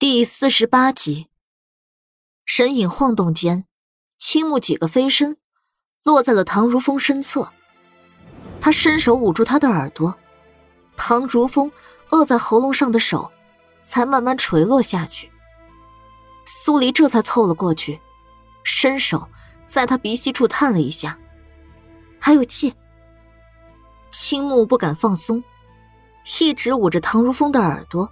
第四十八集，身影晃动间，青木几个飞身，落在了唐如风身侧。他伸手捂住他的耳朵，唐如风扼在喉咙上的手，才慢慢垂落下去。苏黎这才凑了过去，伸手在他鼻息处探了一下，还有气。青木不敢放松，一直捂着唐如风的耳朵。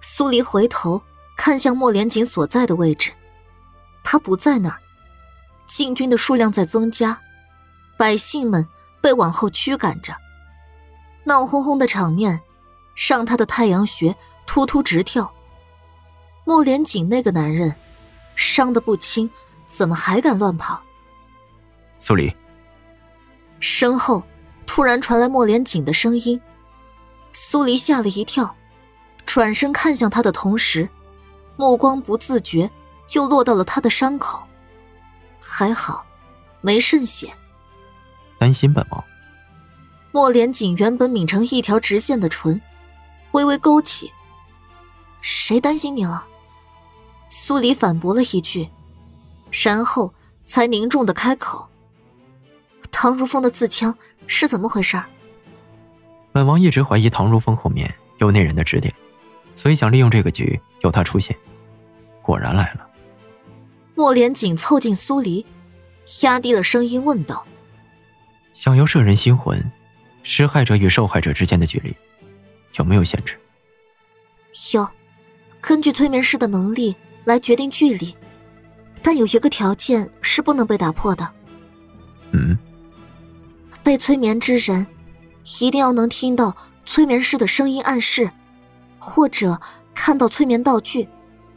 苏黎回头看向莫连锦所在的位置，他不在那儿。禁军的数量在增加，百姓们被往后驱赶着，闹哄哄的场面让他的太阳穴突突直跳。莫连锦那个男人伤得不轻，怎么还敢乱跑？苏黎，身后突然传来莫连锦的声音，苏黎吓了一跳。转身看向他的同时，目光不自觉就落到了他的伤口。还好，没渗血。担心本王。莫连锦原本抿成一条直线的唇，微微勾起。谁担心你了？苏黎反驳了一句，然后才凝重的开口：“唐如风的自枪是怎么回事？”本王一直怀疑唐如风后面有那人的指点。所以想利用这个局有他出现，果然来了。莫连锦凑近苏黎，压低了声音问道：“想要摄人心魂，施害者与受害者之间的距离有没有限制？”有，根据催眠师的能力来决定距离，但有一个条件是不能被打破的。嗯，被催眠之人一定要能听到催眠师的声音暗示。或者看到催眠道具，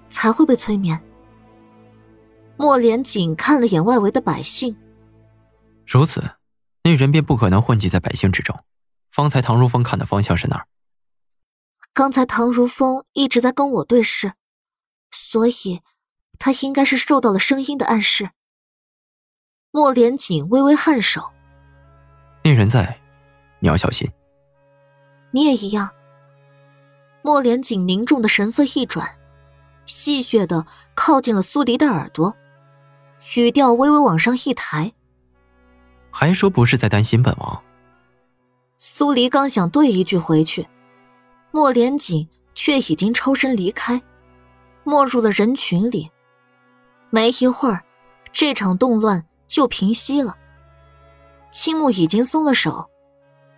才会被催眠。莫连锦看了眼外围的百姓，如此，那人便不可能混迹在百姓之中。方才唐如风看的方向是哪儿？刚才唐如风一直在跟我对视，所以他应该是受到了声音的暗示。莫连锦微微颔首，那人在，你要小心。你也一样。莫连锦凝重的神色一转，戏谑的靠近了苏黎的耳朵，语调微微往上一抬：“还说不是在担心本王？”苏黎刚想对一句回去，莫连锦却已经抽身离开，没入了人群里。没一会儿，这场动乱就平息了。青木已经松了手，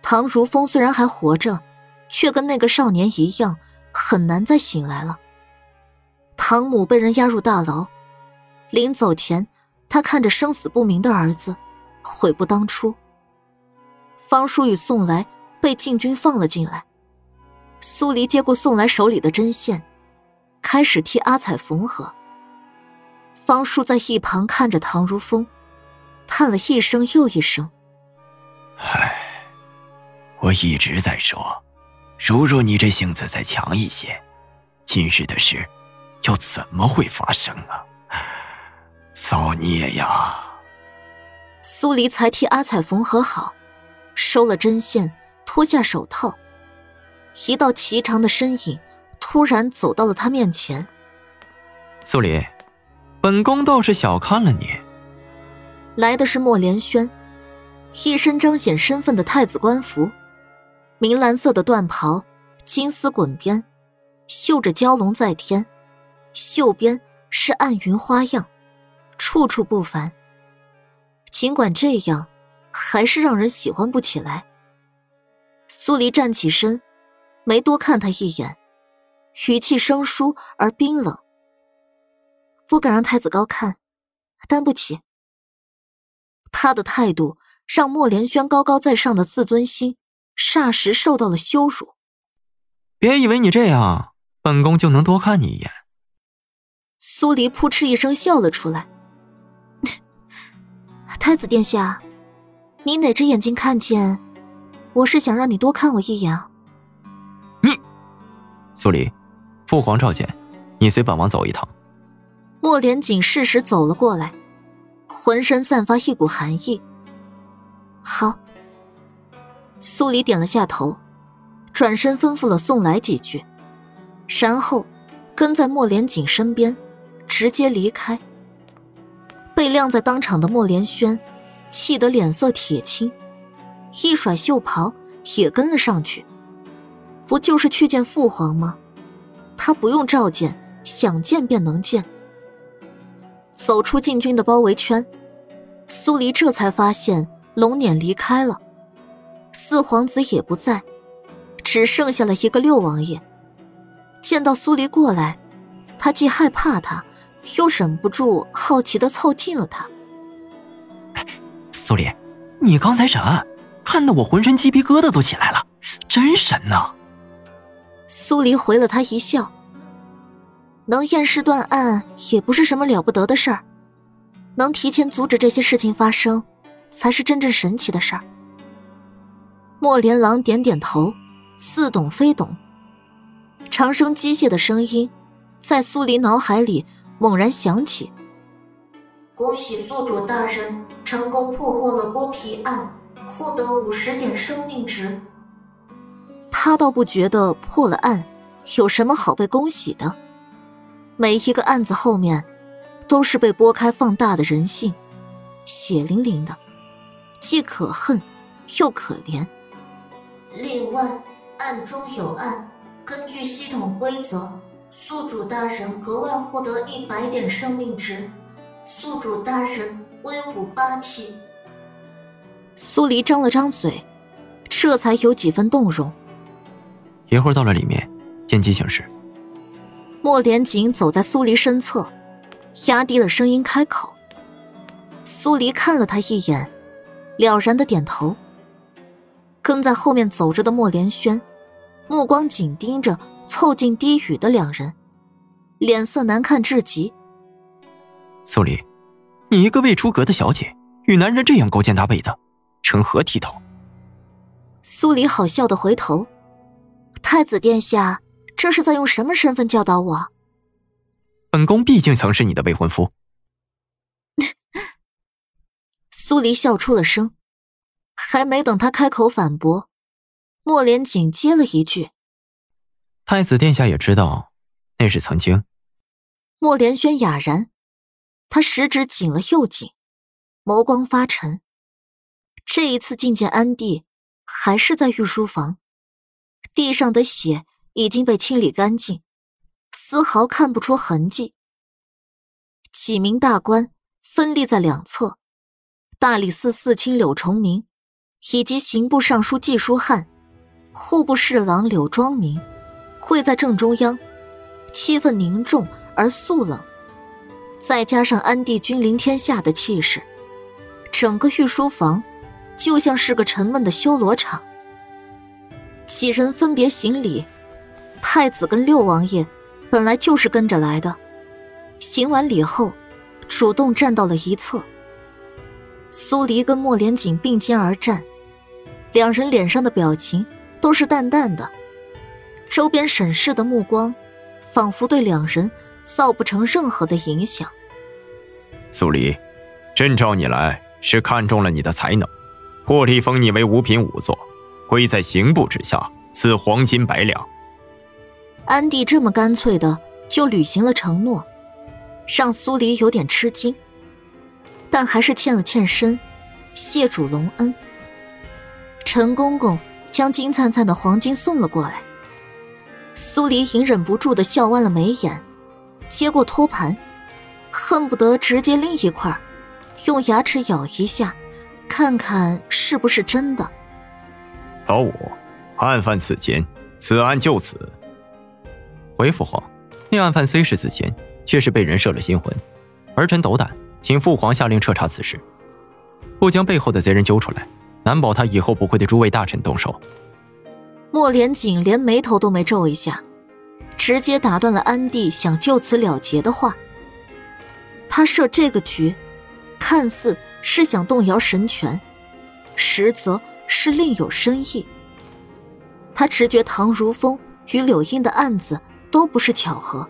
唐如风虽然还活着。却跟那个少年一样，很难再醒来了。唐母被人押入大牢，临走前，他看着生死不明的儿子，悔不当初。方叔与宋来被禁军放了进来，苏黎接过宋来手里的针线，开始替阿彩缝合。方叔在一旁看着唐如风，叹了一声又一声：“唉，我一直在说。”如若你这性子再强一些，今日的事又怎么会发生啊？造孽呀！苏黎才替阿彩缝合好，收了针线，脱下手套。一道颀长的身影突然走到了他面前。苏黎，本宫倒是小看了你。来的是莫连轩，一身彰显身份的太子官服。明蓝色的缎袍，金丝滚边，绣着蛟龙在天，袖边是暗云花样，处处不凡。尽管这样，还是让人喜欢不起来。苏黎站起身，没多看他一眼，语气生疏而冰冷：“不敢让太子高看，担不起。”他的态度让莫连轩高高在上的自尊心。霎时受到了羞辱。别以为你这样，本宫就能多看你一眼。苏黎扑哧一声笑了出来。太子殿下，你哪只眼睛看见？我是想让你多看我一眼啊。你，苏黎，父皇召见，你随本王走一趟。莫连锦适时走了过来，浑身散发一股寒意。好。苏黎点了下头，转身吩咐了宋来几句，然后跟在莫连锦身边，直接离开。被晾在当场的莫连轩，气得脸色铁青，一甩袖袍也跟了上去。不就是去见父皇吗？他不用召见，想见便能见。走出禁军的包围圈，苏黎这才发现龙辇离开了，四皇子也不在，只剩下了一个六王爷。见到苏黎过来，他既害怕他，又忍不住好奇的凑近了他。苏黎，你刚才审案，看得我浑身鸡皮疙瘩都起来了，真神呐！苏黎回了他一笑。能验尸断案也不是什么了不得的事儿，能提前阻止这些事情发生，才是真正神奇的事儿。莫连郎点点头，似懂非懂。长生机械的声音在苏黎脑海里猛然响起：“恭喜宿主大人成功破获了剥皮案，获得五十点生命值。”他倒不觉得破了案有什么好被恭喜的。每一个案子后面，都是被剥开放大的人性，血淋淋的，既可恨，又可怜。另外，案中有案，根据系统规则，宿主大人格外获得一百点生命值。宿主大人威武霸气。苏黎张了张嘴，这才有几分动容。一会儿到了里面，见机行事。莫连锦走在苏黎身侧，压低了声音开口。苏黎看了他一眼，了然的点头。跟在后面走着的莫连轩，目光紧盯着凑近低语的两人，脸色难看至极。苏黎，你一个未出阁的小姐，与男人这样勾肩搭背的，成何体统？苏黎好笑的回头，太子殿下。这是在用什么身份教导我？本宫毕竟曾是你的未婚夫。苏黎笑出了声，还没等他开口反驳，莫连锦接了一句：“太子殿下也知道，那是曾经。”莫连轩哑然，他食指紧了又紧，眸光发沉。这一次觐见安帝，还是在御书房，地上的血。已经被清理干净，丝毫看不出痕迹。几名大官分立在两侧，大理寺四卿柳崇明以及刑部尚书季书翰、户部侍郎柳庄明跪在正中央，气氛凝重而肃冷。再加上安帝君临天下的气势，整个御书房就像是个沉闷的修罗场。几人分别行礼。太子跟六王爷本来就是跟着来的，行完礼后，主动站到了一侧。苏黎跟莫连锦并肩而站，两人脸上的表情都是淡淡的，周边审视的目光仿佛对两人造不成任何的影响。苏黎，朕召你来是看中了你的才能，破例封你为五品仵作，归在刑部之下，赐黄金百两。安帝这么干脆的就履行了承诺，让苏黎有点吃惊，但还是欠了欠身，谢主隆恩。陈公公将金灿灿的黄金送了过来，苏黎隐忍不住的笑弯了眉眼，接过托盘，恨不得直接拎一块，用牙齿咬一下，看看是不是真的。老五，案犯此前，此案就此。回父皇，那案犯虽是此前，却是被人设了心魂。儿臣斗胆，请父皇下令彻查此事，不将背后的贼人揪出来，难保他以后不会对诸位大臣动手。莫连锦连眉头都没皱一下，直接打断了安帝想就此了结的话。他设这个局，看似是想动摇神权，实则是另有深意。他直觉唐如风与柳英的案子。都不是巧合。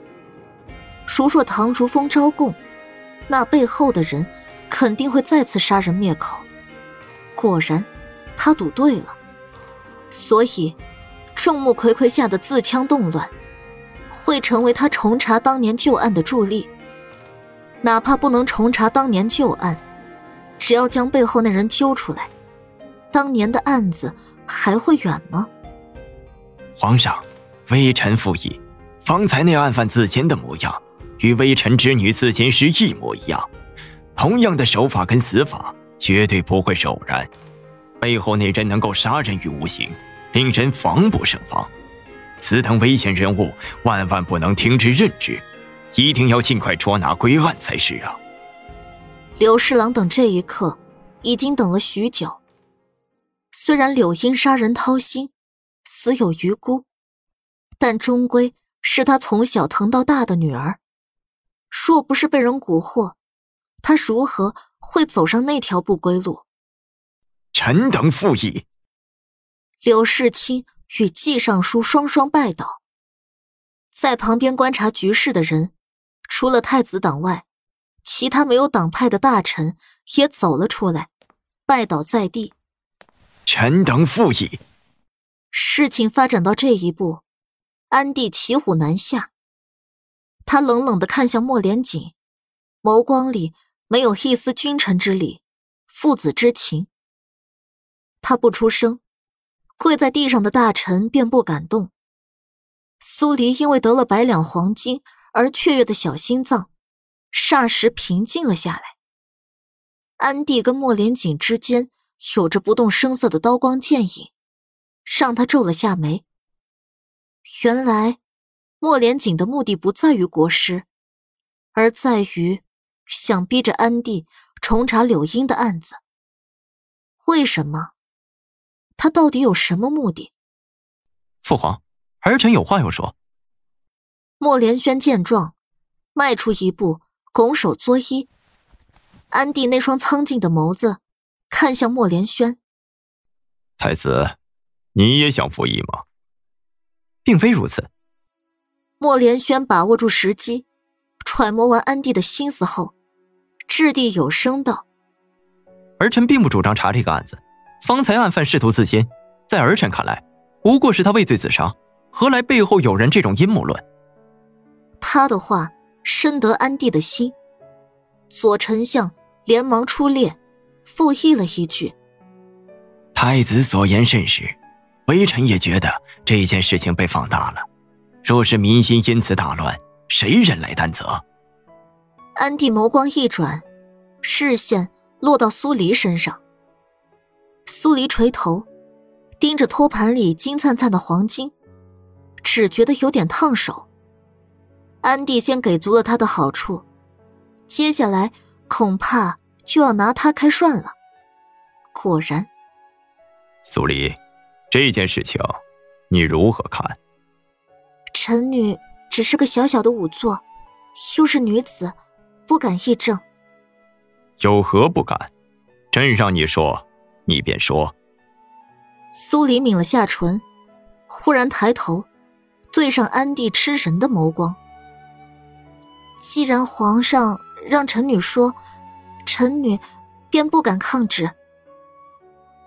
如若唐如风招供，那背后的人肯定会再次杀人灭口。果然，他赌对了。所以，众目睽睽下的自枪动乱，会成为他重查当年旧案的助力。哪怕不能重查当年旧案，只要将背后那人揪出来，当年的案子还会远吗？皇上，微臣附议，方才那案犯自尽的模样，与微臣之女自尽时一模一样，同样的手法跟死法，绝对不会是偶然。背后那人能够杀人于无形，令人防不胜防。此等危险人物，万万不能听之任之。一定要尽快捉拿归案才是啊！柳侍郎等这一刻已经等了许久。虽然柳英杀人掏心，死有余辜，但终归是他从小疼到大的女儿。若不是被人蛊惑，他如何会走上那条不归路？臣等附议。柳世清与季尚书双双拜倒，在旁边观察局势的人。除了太子党外，其他没有党派的大臣也走了出来，拜倒在地。臣等附议。事情发展到这一步，安帝骑虎难下。他冷冷的看向莫连锦，眸光里没有一丝君臣之礼、父子之情。他不出声，跪在地上的大臣便不敢动。苏黎因为得了百两黄金。而雀跃的小心脏，霎时平静了下来。安帝跟莫连锦之间有着不动声色的刀光剑影，让他皱了下眉。原来，莫连锦的目的不在于国师，而在于想逼着安帝重查柳英的案子。为什么？他到底有什么目的？父皇，儿臣有话要说。莫连轩见状，迈出一步，拱手作揖。安帝那双苍劲的眸子看向莫连轩：“太子，你也想服役吗？”并非如此。莫连轩把握住时机，揣摩完安帝的心思后，掷地有声道：“儿臣并不主张查这个案子。方才案犯试图自尽，在儿臣看来，不过是他畏罪自杀，何来背后有人这种阴谋论？”他的话深得安帝的心，左丞相连忙出列，附议了一句：“太子所言甚是，微臣也觉得这件事情被放大了。若是民心因此大乱，谁人来担责？”安帝眸光一转，视线落到苏黎身上。苏黎垂头，盯着托盘里金灿灿的黄金，只觉得有点烫手。安帝先给足了他的好处，接下来恐怕就要拿他开涮了。果然，苏黎，这件事情你如何看？臣女只是个小小的仵作，又是女子，不敢议政。有何不敢？朕让你说，你便说。苏黎抿了下唇，忽然抬头，对上安帝吃神的眸光。既然皇上让臣女说，臣女便不敢抗旨。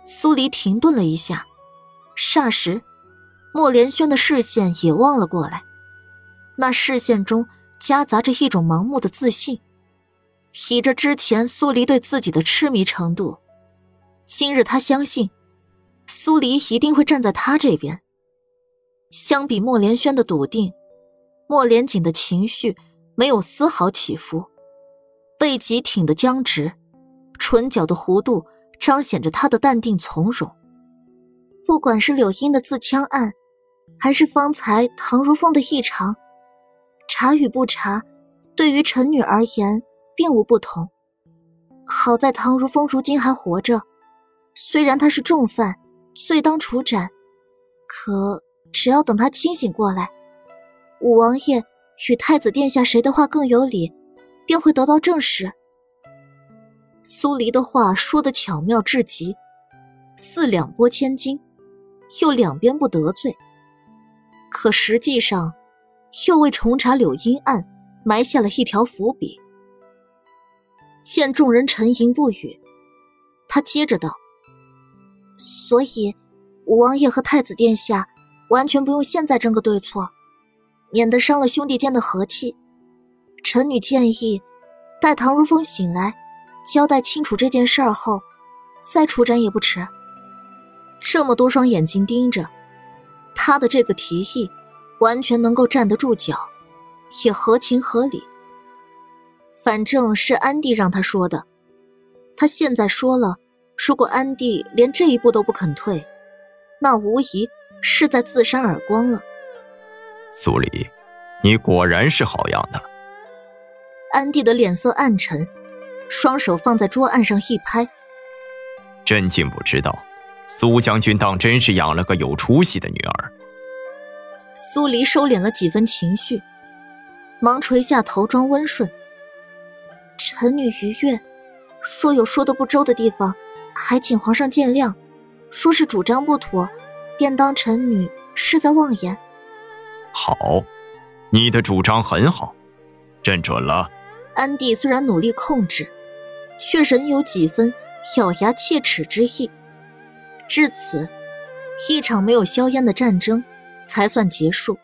苏黎停顿了一下，霎时，莫连轩的视线也望了过来，那视线中夹杂着一种盲目的自信。以着之前苏黎对自己的痴迷程度，今日他相信，苏黎一定会站在他这边。相比莫连轩的笃定，莫连锦的情绪。没有丝毫起伏，背脊挺得僵直，唇角的弧度彰显着他的淡定从容。不管是柳英的自戕案，还是方才唐如风的异常，查与不查，对于臣女而言并无不同。好在唐如风如今还活着，虽然他是重犯，罪当处斩，可只要等他清醒过来，五王爷。与太子殿下谁的话更有理，便会得到证实。苏黎的话说得巧妙至极，似两拨千斤，又两边不得罪。可实际上，又为重查柳荫案埋下了一条伏笔。见众人沉吟不语，他接着道：“所以，五王爷和太子殿下完全不用现在争个对错。”免得伤了兄弟间的和气。臣女建议，待唐如风醒来，交代清楚这件事儿后，再出斩也不迟。这么多双眼睛盯着，他的这个提议，完全能够站得住脚，也合情合理。反正是安迪让他说的，他现在说了，如果安迪连这一步都不肯退，那无疑是在自扇耳光了。苏黎，你果然是好样的。安迪的脸色暗沉，双手放在桌案上一拍：“朕竟不知道。”苏将军当真是养了个有出息的女儿。苏黎收敛了几分情绪，忙垂下头，装温顺。臣女愉悦，若有说的不周的地方，还请皇上见谅。说是主张不妥，便当臣女是在妄言。好，你的主张很好，朕准了。安帝虽然努力控制，却仍有几分咬牙切齿之意。至此，一场没有硝烟的战争才算结束。